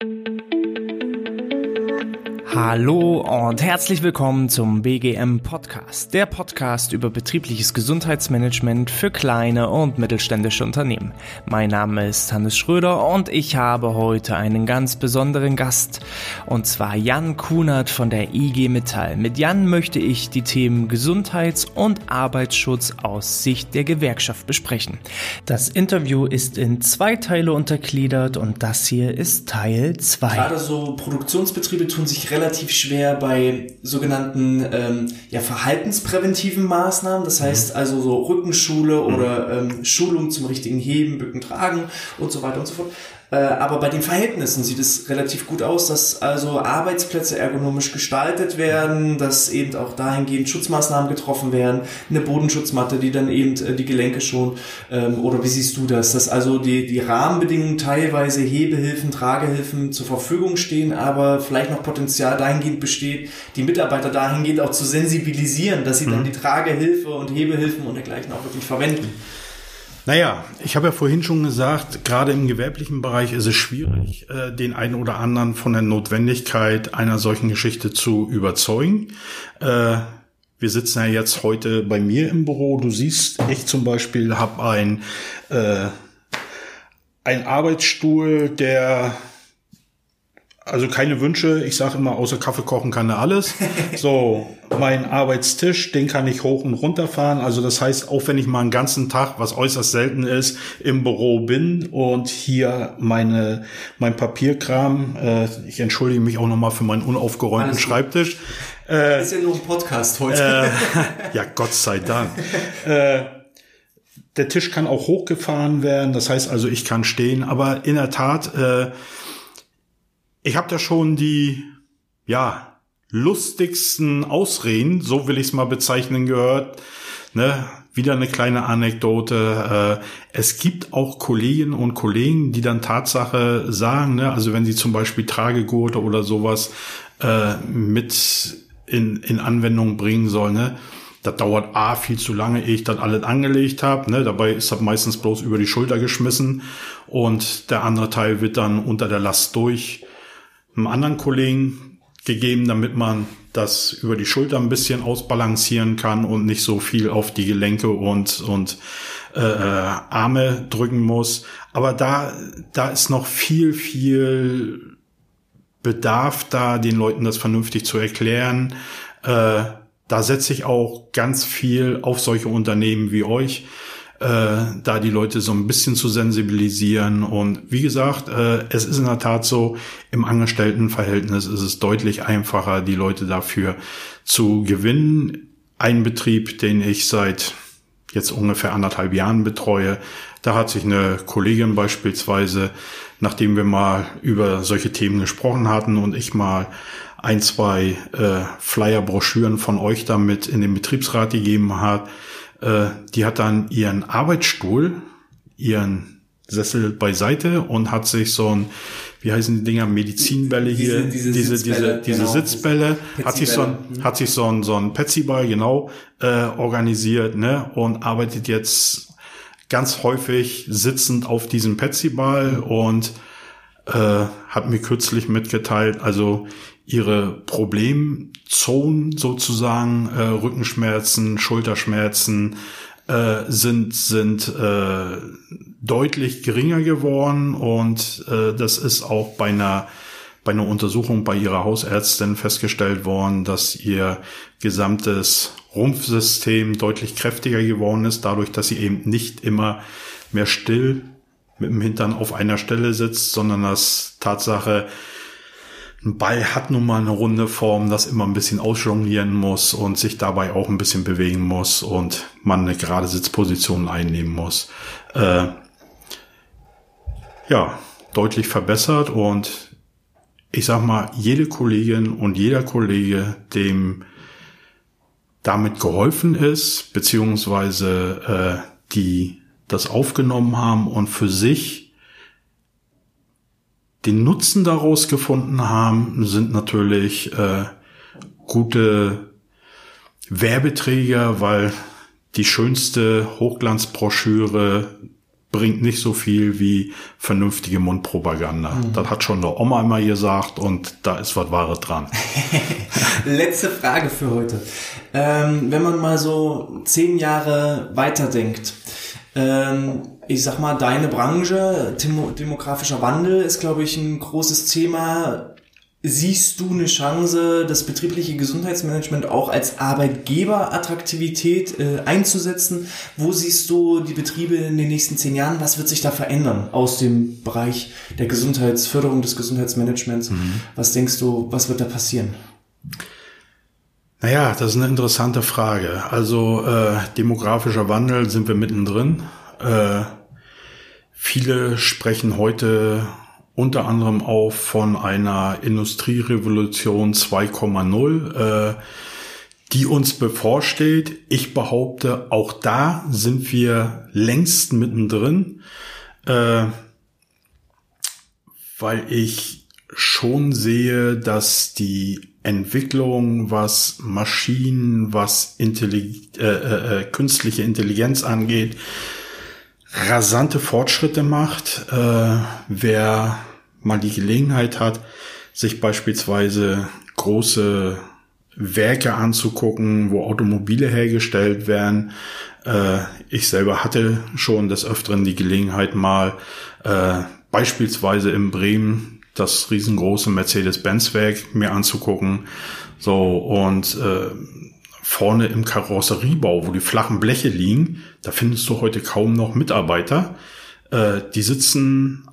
thank you Hallo und herzlich willkommen zum BGM Podcast, der Podcast über betriebliches Gesundheitsmanagement für kleine und mittelständische Unternehmen. Mein Name ist Hannes Schröder und ich habe heute einen ganz besonderen Gast und zwar Jan Kunert von der IG Metall. Mit Jan möchte ich die Themen Gesundheits- und Arbeitsschutz aus Sicht der Gewerkschaft besprechen. Das Interview ist in zwei Teile untergliedert und das hier ist Teil 2. Gerade so Produktionsbetriebe tun sich relativ relativ schwer bei sogenannten ähm, ja, verhaltenspräventiven Maßnahmen. Das heißt mhm. also so Rückenschule mhm. oder ähm, Schulung zum richtigen Heben, Bücken, Tragen und so weiter und so fort. Äh, aber bei den Verhältnissen sieht es relativ gut aus, dass also Arbeitsplätze ergonomisch gestaltet werden, dass eben auch dahingehend Schutzmaßnahmen getroffen werden, eine Bodenschutzmatte, die dann eben äh, die Gelenke schont. Ähm, oder wie siehst du das? Dass also die, die Rahmenbedingungen teilweise Hebehilfen, Tragehilfen zur Verfügung stehen, aber vielleicht noch Potenzial dahingehend besteht, die Mitarbeiter dahingehend auch zu sensibilisieren, dass sie mhm. dann die Tragehilfe und Hebehilfen und dergleichen auch wirklich verwenden. Naja, ich habe ja vorhin schon gesagt, gerade im gewerblichen Bereich ist es schwierig, äh, den einen oder anderen von der Notwendigkeit einer solchen Geschichte zu überzeugen. Äh, wir sitzen ja jetzt heute bei mir im Büro. Du siehst, ich zum Beispiel habe ein, äh, ein Arbeitsstuhl, der also keine Wünsche. Ich sage immer, außer Kaffee kochen kann er alles. So, mein Arbeitstisch, den kann ich hoch und runter fahren. Also das heißt, auch wenn ich mal einen ganzen Tag, was äußerst selten ist, im Büro bin und hier meine mein Papierkram, äh, ich entschuldige mich auch nochmal für meinen unaufgeräumten Schreibtisch. Äh, ist ja nur ein Podcast heute. Äh, ja, Gott sei Dank. äh, der Tisch kann auch hochgefahren werden. Das heißt also, ich kann stehen. Aber in der Tat, äh, ich habe da schon die, ja, lustigsten Ausreden, so will ich es mal bezeichnen, gehört. Ne? Wieder eine kleine Anekdote. Äh, es gibt auch Kolleginnen und Kollegen, die dann Tatsache sagen, ne? also wenn sie zum Beispiel Tragegurte oder sowas äh, mit in, in Anwendung bringen sollen, ne? Das dauert A viel zu lange, ehe ich das alles angelegt habe. Ne? Dabei ist das meistens bloß über die Schulter geschmissen und der andere Teil wird dann unter der Last durch einem anderen Kollegen gegeben, damit man das über die Schulter ein bisschen ausbalancieren kann und nicht so viel auf die Gelenke und, und äh, Arme drücken muss. Aber da, da ist noch viel, viel Bedarf da, den Leuten das vernünftig zu erklären. Äh, da setze ich auch ganz viel auf solche Unternehmen wie euch äh, da die Leute so ein bisschen zu sensibilisieren. Und wie gesagt, äh, es ist in der Tat so, im Angestelltenverhältnis ist es deutlich einfacher, die Leute dafür zu gewinnen. Ein Betrieb, den ich seit jetzt ungefähr anderthalb Jahren betreue, da hat sich eine Kollegin beispielsweise, nachdem wir mal über solche Themen gesprochen hatten und ich mal ein, zwei äh, Flyer-Broschüren von euch damit in den Betriebsrat gegeben hat, äh, die hat dann ihren Arbeitsstuhl, ihren Sessel beiseite und hat sich so ein, wie heißen die Dinger, Medizinbälle hier, diese, diese, diese, Sitzbälle, diese, genau. Sitzbälle, hat sich so ein, mhm. hat sich so ein, so ein Petsyball, genau, äh, organisiert, ne, und arbeitet jetzt ganz häufig sitzend auf diesem Petsyball und äh, hat mir kürzlich mitgeteilt, also ihre Problemzonen sozusagen, äh, Rückenschmerzen, Schulterschmerzen, äh, sind, sind äh, deutlich geringer geworden und äh, das ist auch bei einer bei einer Untersuchung bei ihrer Hausärztin festgestellt worden, dass ihr gesamtes Rumpfsystem deutlich kräftiger geworden ist, dadurch, dass sie eben nicht immer mehr still mit dem Hintern auf einer Stelle sitzt, sondern dass Tatsache ein Ball hat nun mal eine runde Form, das immer ein bisschen ausjonglieren muss und sich dabei auch ein bisschen bewegen muss und man eine gerade Sitzposition einnehmen muss. Äh, ja, deutlich verbessert und ich sag mal, jede Kollegin und jeder Kollege, dem damit geholfen ist, beziehungsweise äh, die das aufgenommen haben und für sich den Nutzen daraus gefunden haben, sind natürlich äh, gute Werbeträger, weil die schönste Hochglanzbroschüre bringt nicht so viel wie vernünftige Mundpropaganda. Mhm. Das hat schon der Oma immer gesagt und da ist was Wahres dran. Letzte Frage für heute. Ähm, wenn man mal so zehn Jahre weiterdenkt, ähm, ich sag mal, deine Branche, demografischer Wandel ist, glaube ich, ein großes Thema Siehst du eine Chance, das betriebliche Gesundheitsmanagement auch als Arbeitgeberattraktivität äh, einzusetzen? Wo siehst du die Betriebe in den nächsten zehn Jahren? Was wird sich da verändern aus dem Bereich der Gesundheitsförderung, des Gesundheitsmanagements? Mhm. Was denkst du, was wird da passieren? Naja, das ist eine interessante Frage. Also äh, demografischer Wandel sind wir mittendrin. Äh, viele sprechen heute unter anderem auch von einer Industrierevolution 2,0, äh, die uns bevorsteht. Ich behaupte, auch da sind wir längst mittendrin, äh, weil ich schon sehe, dass die Entwicklung, was Maschinen, was Intellig äh, äh, äh, künstliche Intelligenz angeht, rasante Fortschritte macht. Äh, wer mal die Gelegenheit hat, sich beispielsweise große Werke anzugucken, wo Automobile hergestellt werden. Äh, ich selber hatte schon des Öfteren die Gelegenheit mal äh, beispielsweise in Bremen das riesengroße Mercedes-Benz-Werk mir anzugucken. So und äh, vorne im Karosseriebau, wo die flachen Bleche liegen, da findest du heute kaum noch Mitarbeiter. Äh, die sitzen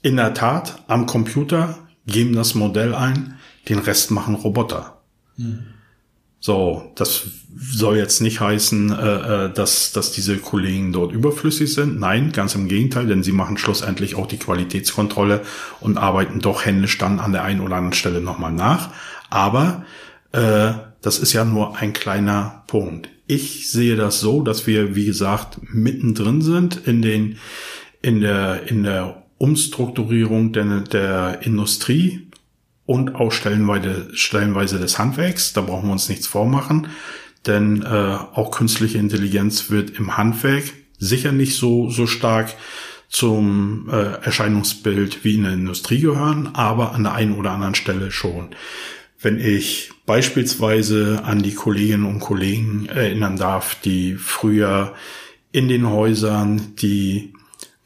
in der Tat am Computer, geben das Modell ein, den Rest machen Roboter. Hm. So, das soll jetzt nicht heißen, äh, äh, dass, dass diese Kollegen dort überflüssig sind. Nein, ganz im Gegenteil, denn sie machen schlussendlich auch die Qualitätskontrolle und arbeiten doch händisch dann an der einen oder anderen Stelle nochmal nach. Aber äh, das ist ja nur ein kleiner Punkt. Ich sehe das so, dass wir, wie gesagt, mittendrin sind in den, in der, in der Umstrukturierung der, der Industrie und auch stellenweise, stellenweise des Handwerks. Da brauchen wir uns nichts vormachen, denn äh, auch künstliche Intelligenz wird im Handwerk sicher nicht so, so stark zum äh, Erscheinungsbild wie in der Industrie gehören, aber an der einen oder anderen Stelle schon. Wenn ich beispielsweise an die Kolleginnen und Kollegen erinnern darf, die früher in den Häusern die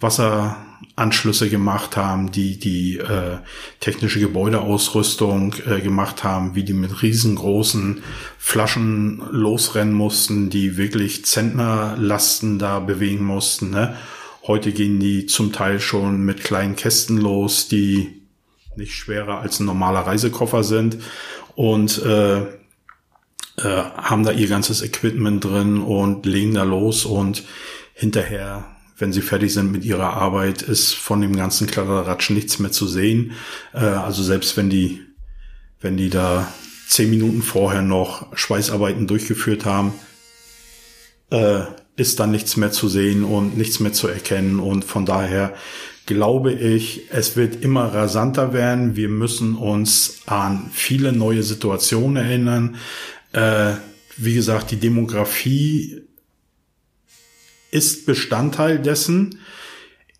Wasser Anschlüsse gemacht haben, die die äh, technische Gebäudeausrüstung äh, gemacht haben, wie die mit riesengroßen Flaschen losrennen mussten, die wirklich Zentnerlasten da bewegen mussten. Ne? Heute gehen die zum Teil schon mit kleinen Kästen los, die nicht schwerer als ein normaler Reisekoffer sind und äh, äh, haben da ihr ganzes Equipment drin und legen da los und hinterher wenn sie fertig sind mit ihrer Arbeit, ist von dem ganzen Kladderatsch nichts mehr zu sehen. Äh, also selbst wenn die, wenn die da zehn Minuten vorher noch Schweißarbeiten durchgeführt haben, äh, ist dann nichts mehr zu sehen und nichts mehr zu erkennen. Und von daher glaube ich, es wird immer rasanter werden. Wir müssen uns an viele neue Situationen erinnern. Äh, wie gesagt, die Demografie ist Bestandteil dessen.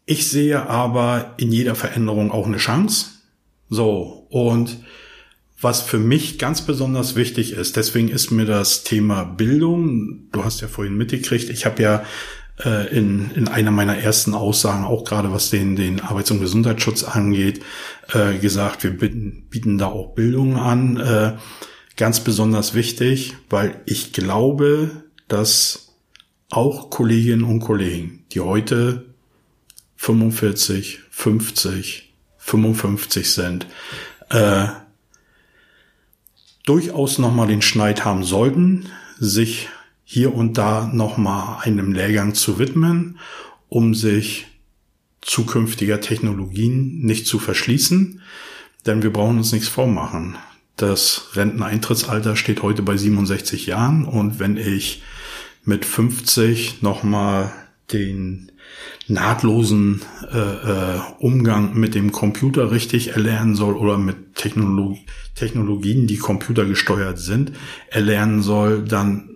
Ich sehe aber in jeder Veränderung auch eine Chance. So, und was für mich ganz besonders wichtig ist, deswegen ist mir das Thema Bildung, du hast ja vorhin mitgekriegt, ich habe ja äh, in, in einer meiner ersten Aussagen, auch gerade was den, den Arbeits- und Gesundheitsschutz angeht, äh, gesagt, wir bieten, bieten da auch Bildung an. Äh, ganz besonders wichtig, weil ich glaube, dass auch Kolleginnen und Kollegen, die heute 45, 50, 55 sind, äh, durchaus nochmal den Schneid haben sollten, sich hier und da nochmal einem Lehrgang zu widmen, um sich zukünftiger Technologien nicht zu verschließen, denn wir brauchen uns nichts vormachen. Das Renteneintrittsalter steht heute bei 67 Jahren und wenn ich mit 50 nochmal den nahtlosen äh, äh, Umgang mit dem Computer richtig erlernen soll oder mit Technologie, Technologien, die computergesteuert sind, erlernen soll, dann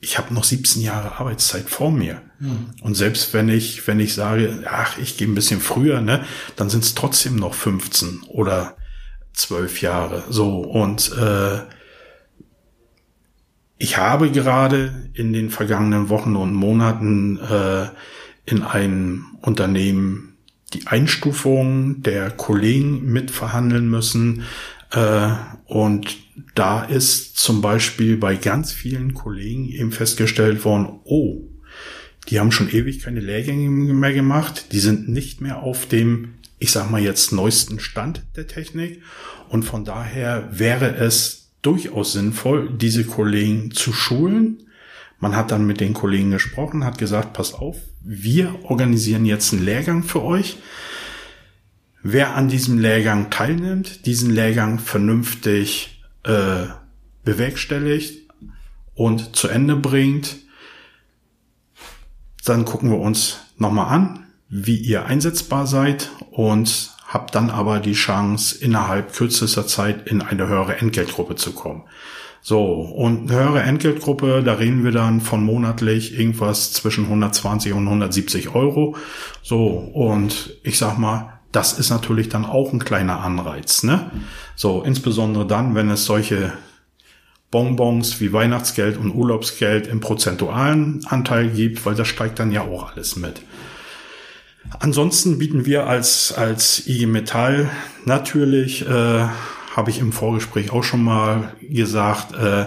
ich habe noch 17 Jahre Arbeitszeit vor mir. Mhm. Und selbst wenn ich, wenn ich sage, ach, ich gehe ein bisschen früher, ne, dann sind es trotzdem noch 15 oder 12 Jahre. So, und äh, ich habe gerade in den vergangenen Wochen und Monaten äh, in einem Unternehmen die Einstufung der Kollegen mitverhandeln müssen. Äh, und da ist zum Beispiel bei ganz vielen Kollegen eben festgestellt worden, oh, die haben schon ewig keine Lehrgänge mehr gemacht, die sind nicht mehr auf dem, ich sag mal jetzt, neuesten Stand der Technik. Und von daher wäre es durchaus sinnvoll, diese Kollegen zu schulen. Man hat dann mit den Kollegen gesprochen, hat gesagt, passt auf, wir organisieren jetzt einen Lehrgang für euch. Wer an diesem Lehrgang teilnimmt, diesen Lehrgang vernünftig äh, bewerkstelligt und zu Ende bringt, dann gucken wir uns nochmal an, wie ihr einsetzbar seid und habt dann aber die Chance, innerhalb kürzester Zeit in eine höhere Entgeltgruppe zu kommen. So, und eine höhere Entgeltgruppe, da reden wir dann von monatlich irgendwas zwischen 120 und 170 Euro. So, und ich sag mal, das ist natürlich dann auch ein kleiner Anreiz, ne? So, insbesondere dann, wenn es solche Bonbons wie Weihnachtsgeld und Urlaubsgeld im prozentualen Anteil gibt, weil das steigt dann ja auch alles mit. Ansonsten bieten wir als, als IG Metall natürlich, äh, habe ich im Vorgespräch auch schon mal gesagt, äh,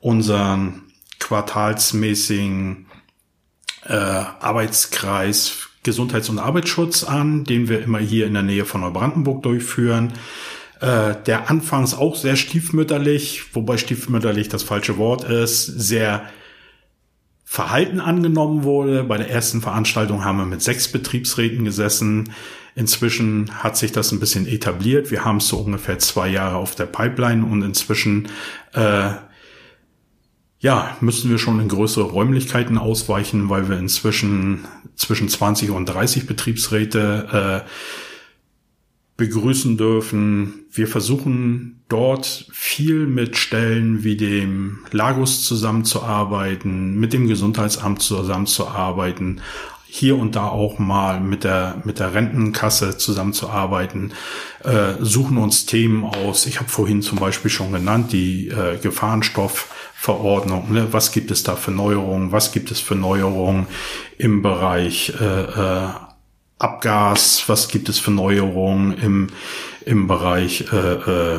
unseren quartalsmäßigen äh, Arbeitskreis Gesundheits- und Arbeitsschutz an, den wir immer hier in der Nähe von Neubrandenburg durchführen. Äh, der anfangs auch sehr stiefmütterlich, wobei stiefmütterlich das falsche Wort ist, sehr Verhalten angenommen wurde. Bei der ersten Veranstaltung haben wir mit sechs Betriebsräten gesessen. Inzwischen hat sich das ein bisschen etabliert. Wir haben es so ungefähr zwei Jahre auf der Pipeline und inzwischen äh, ja, müssen wir schon in größere Räumlichkeiten ausweichen, weil wir inzwischen zwischen 20 und 30 Betriebsräte äh, begrüßen dürfen. Wir versuchen dort viel mit Stellen wie dem Lagos zusammenzuarbeiten, mit dem Gesundheitsamt zusammenzuarbeiten, hier und da auch mal mit der mit der Rentenkasse zusammenzuarbeiten, äh, suchen uns Themen aus. Ich habe vorhin zum Beispiel schon genannt die äh, Gefahrenstoffverordnung. Ne? Was gibt es da für Neuerungen? Was gibt es für Neuerungen im Bereich äh, äh, Abgas, was gibt es für Neuerungen im, im Bereich äh, äh,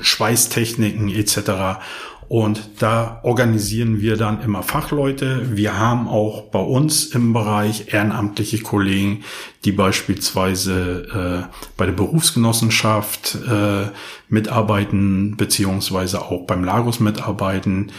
Schweißtechniken etc. Und da organisieren wir dann immer Fachleute. Wir haben auch bei uns im Bereich ehrenamtliche Kollegen, die beispielsweise äh, bei der Berufsgenossenschaft äh, mitarbeiten, beziehungsweise auch beim Lagos mitarbeiten.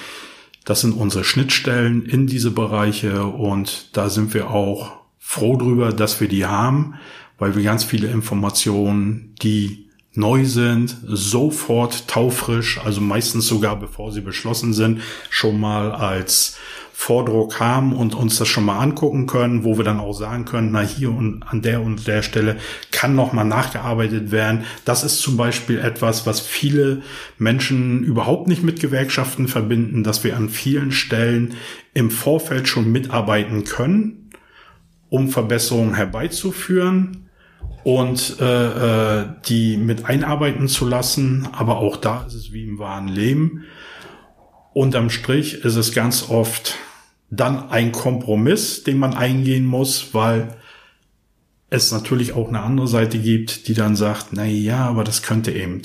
Das sind unsere Schnittstellen in diese Bereiche und da sind wir auch froh drüber, dass wir die haben, weil wir ganz viele Informationen, die neu sind, sofort taufrisch, also meistens sogar bevor sie beschlossen sind, schon mal als Vordruck haben und uns das schon mal angucken können, wo wir dann auch sagen können, na hier und an der und der Stelle kann noch mal nachgearbeitet werden. Das ist zum Beispiel etwas, was viele Menschen überhaupt nicht mit Gewerkschaften verbinden, dass wir an vielen Stellen im Vorfeld schon mitarbeiten können, um Verbesserungen herbeizuführen und äh, äh, die mit einarbeiten zu lassen. Aber auch da ist es wie im wahren Leben. Unterm Strich ist es ganz oft dann ein Kompromiss, den man eingehen muss, weil es natürlich auch eine andere Seite gibt, die dann sagt, na ja, aber das könnte eben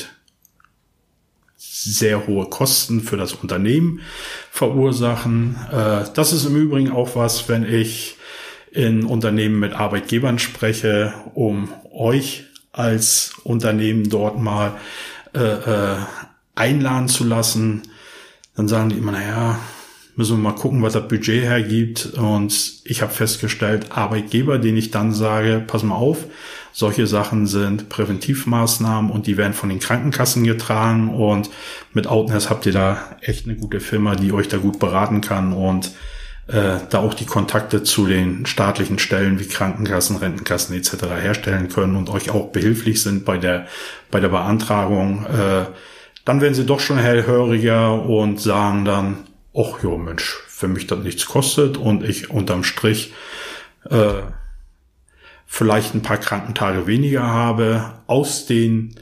sehr hohe Kosten für das Unternehmen verursachen. Äh, das ist im Übrigen auch was, wenn ich in Unternehmen mit Arbeitgebern spreche, um euch als Unternehmen dort mal äh, äh, einladen zu lassen, dann sagen die immer, naja, müssen wir mal gucken, was das Budget hergibt. Und ich habe festgestellt, Arbeitgeber, denen ich dann sage, pass mal auf, solche Sachen sind Präventivmaßnahmen und die werden von den Krankenkassen getragen. Und mit Outness habt ihr da echt eine gute Firma, die euch da gut beraten kann und äh, da auch die Kontakte zu den staatlichen Stellen wie Krankenkassen, Rentenkassen etc. herstellen können und euch auch behilflich sind bei der bei der Beantragung. Äh, dann werden sie doch schon hellhöriger und sagen dann, ach jo Mensch, für mich das nichts kostet und ich unterm Strich äh, vielleicht ein paar Krankentage weniger habe aus den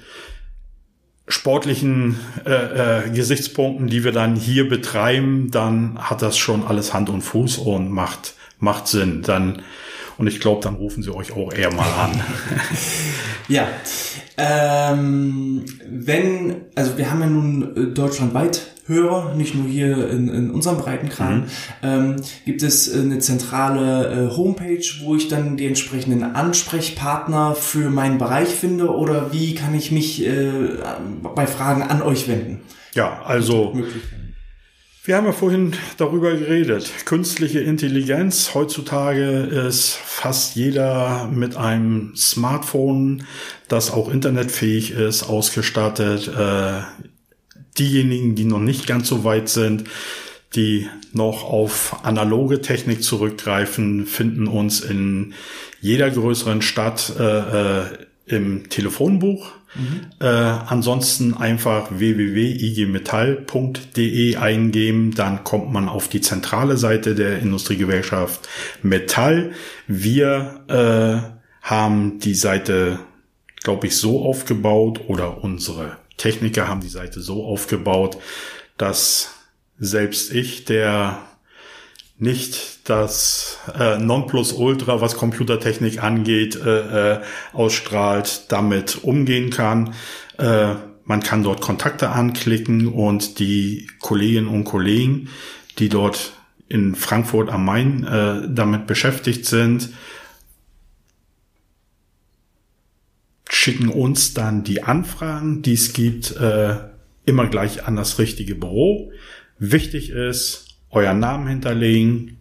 sportlichen äh, äh, Gesichtspunkten, die wir dann hier betreiben, dann hat das schon alles Hand und Fuß und macht macht Sinn. Dann und ich glaube, dann rufen sie euch auch eher mal an. ja. Ähm, wenn, also wir haben ja nun äh, deutschlandweit Hörer, nicht nur hier in, in unserem Breitenkran, mhm. ähm, gibt es eine zentrale äh, Homepage, wo ich dann die entsprechenden Ansprechpartner für meinen Bereich finde oder wie kann ich mich äh, bei Fragen an euch wenden? Ja, also wir haben ja vorhin darüber geredet. Künstliche Intelligenz. Heutzutage ist fast jeder mit einem Smartphone, das auch internetfähig ist, ausgestattet. Diejenigen, die noch nicht ganz so weit sind, die noch auf analoge Technik zurückgreifen, finden uns in jeder größeren Stadt äh, äh, im Telefonbuch. Mhm. Äh, ansonsten einfach www.igmetall.de eingeben, dann kommt man auf die zentrale Seite der Industriegewerkschaft Metall. Wir äh, haben die Seite, glaube ich, so aufgebaut oder unsere Techniker haben die Seite so aufgebaut, dass selbst ich, der nicht das äh, Nonplusultra, was Computertechnik angeht, äh, äh, ausstrahlt, damit umgehen kann. Äh, man kann dort Kontakte anklicken und die Kolleginnen und Kollegen, die dort in Frankfurt am Main äh, damit beschäftigt sind, schicken uns dann die Anfragen, die es gibt, äh, immer gleich an das richtige Büro. Wichtig ist, euren Namen hinterlegen,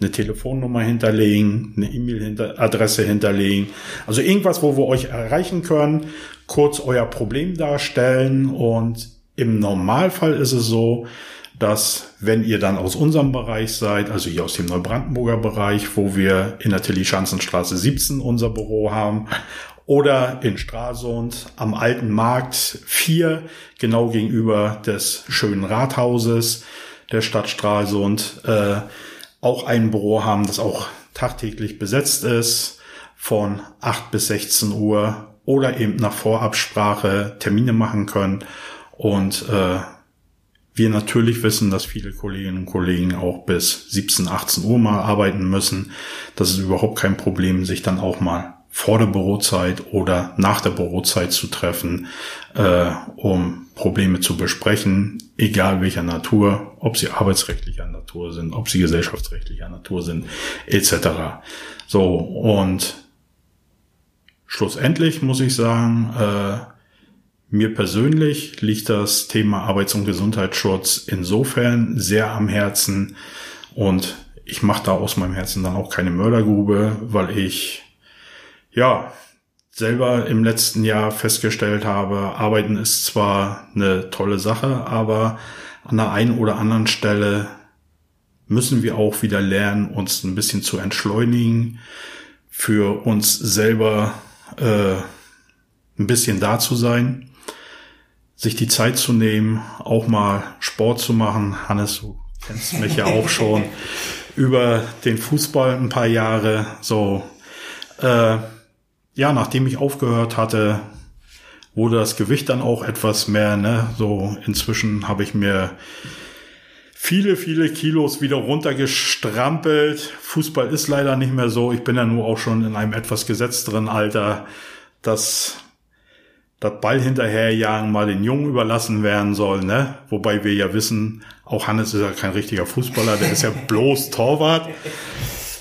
eine Telefonnummer hinterlegen, eine E-Mail-Adresse hinterlegen. Also irgendwas, wo wir euch erreichen können, kurz euer Problem darstellen und im Normalfall ist es so, dass wenn ihr dann aus unserem Bereich seid, also hier aus dem Neubrandenburger Bereich, wo wir in der Tilly-Schanzenstraße 17 unser Büro haben oder in Stralsund am Alten Markt 4, genau gegenüber des schönen Rathauses der Stadt Stralsund, äh, auch ein Büro haben, das auch tagtäglich besetzt ist, von 8 bis 16 Uhr oder eben nach Vorabsprache Termine machen können und äh, wir natürlich wissen, dass viele Kolleginnen und Kollegen auch bis 17, 18 Uhr mal arbeiten müssen. Das ist überhaupt kein Problem, sich dann auch mal vor der Bürozeit oder nach der Bürozeit zu treffen, äh, um Probleme zu besprechen, egal welcher Natur, ob sie arbeitsrechtlicher Natur sind, ob sie gesellschaftsrechtlicher Natur sind, etc. So, und schlussendlich muss ich sagen, äh, mir persönlich liegt das Thema Arbeits- und Gesundheitsschutz insofern sehr am Herzen und ich mache da aus meinem Herzen dann auch keine Mördergrube, weil ich ja, selber im letzten Jahr festgestellt habe, Arbeiten ist zwar eine tolle Sache, aber an der einen oder anderen Stelle müssen wir auch wieder lernen, uns ein bisschen zu entschleunigen, für uns selber äh, ein bisschen da zu sein, sich die Zeit zu nehmen, auch mal Sport zu machen. Hannes, du kennst mich ja auch schon über den Fußball ein paar Jahre. So, äh, ja, nachdem ich aufgehört hatte, wurde das Gewicht dann auch etwas mehr. Ne? So inzwischen habe ich mir viele, viele Kilos wieder runtergestrampelt. Fußball ist leider nicht mehr so. Ich bin ja nur auch schon in einem etwas gesetzteren Alter, dass das Ball hinterherjagen mal den Jungen überlassen werden soll, ne? Wobei wir ja wissen, auch Hannes ist ja kein richtiger Fußballer, der ist ja bloß Torwart.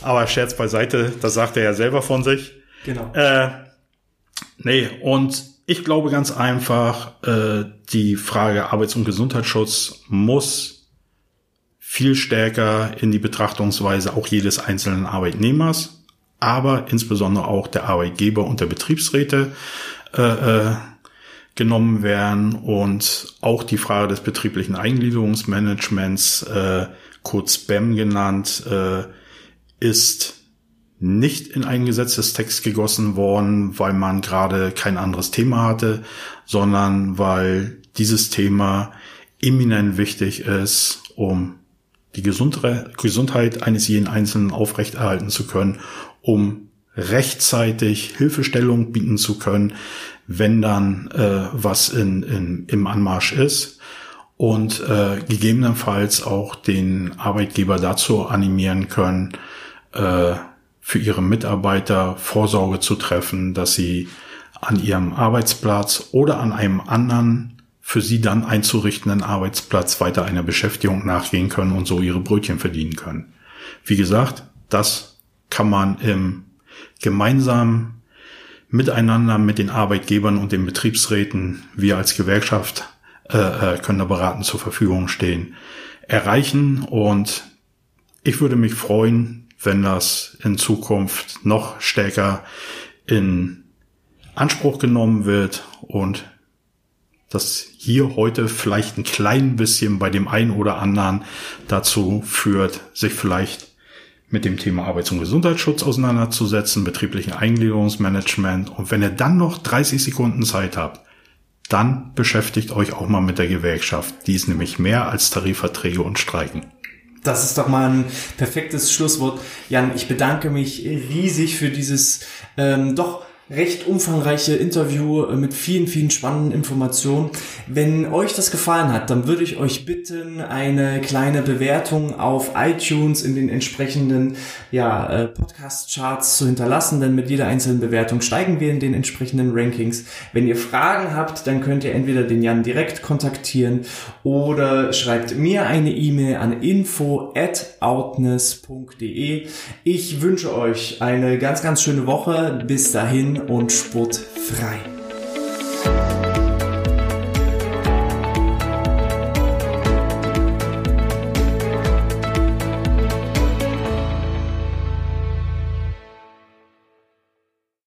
Aber Scherz beiseite, das sagt er ja selber von sich. Genau. Äh, nee, und ich glaube ganz einfach, äh, die Frage Arbeits- und Gesundheitsschutz muss viel stärker in die Betrachtungsweise auch jedes einzelnen Arbeitnehmers, aber insbesondere auch der Arbeitgeber und der Betriebsräte äh, äh, genommen werden und auch die Frage des betrieblichen Eingliederungsmanagements, äh, kurz BEM genannt, äh, ist nicht in einen Gesetzestext gegossen worden, weil man gerade kein anderes Thema hatte, sondern weil dieses Thema eminent wichtig ist, um die Gesundheit eines jeden Einzelnen aufrechterhalten zu können, um rechtzeitig Hilfestellung bieten zu können, wenn dann äh, was in, in, im Anmarsch ist und äh, gegebenenfalls auch den Arbeitgeber dazu animieren können, äh, für ihre Mitarbeiter Vorsorge zu treffen, dass sie an ihrem Arbeitsplatz oder an einem anderen für sie dann einzurichtenden Arbeitsplatz weiter einer Beschäftigung nachgehen können und so ihre Brötchen verdienen können. Wie gesagt, das kann man im gemeinsamen Miteinander mit den Arbeitgebern und den Betriebsräten, wir als Gewerkschaft äh, äh, können da beraten zur Verfügung stehen, erreichen. Und ich würde mich freuen, wenn das in Zukunft noch stärker in Anspruch genommen wird und das hier heute vielleicht ein klein bisschen bei dem einen oder anderen dazu führt, sich vielleicht mit dem Thema Arbeits- und Gesundheitsschutz auseinanderzusetzen, betrieblichen Eingliederungsmanagement. Und wenn ihr dann noch 30 Sekunden Zeit habt, dann beschäftigt euch auch mal mit der Gewerkschaft. Die ist nämlich mehr als Tarifverträge und Streiken. Das ist doch mal ein perfektes Schlusswort. Jan, ich bedanke mich riesig für dieses ähm, doch recht umfangreiche Interview äh, mit vielen, vielen spannenden Informationen. Wenn euch das gefallen hat, dann würde ich euch bitten, eine kleine Bewertung auf iTunes in den entsprechenden ja, äh, Podcast-Charts zu hinterlassen, denn mit jeder einzelnen Bewertung steigen wir in den entsprechenden Rankings. Wenn ihr Fragen habt, dann könnt ihr entweder den Jan direkt kontaktieren oder schreibt mir eine E-Mail an info at outness.de. Ich wünsche euch eine ganz, ganz schöne Woche. Bis dahin und sportfrei.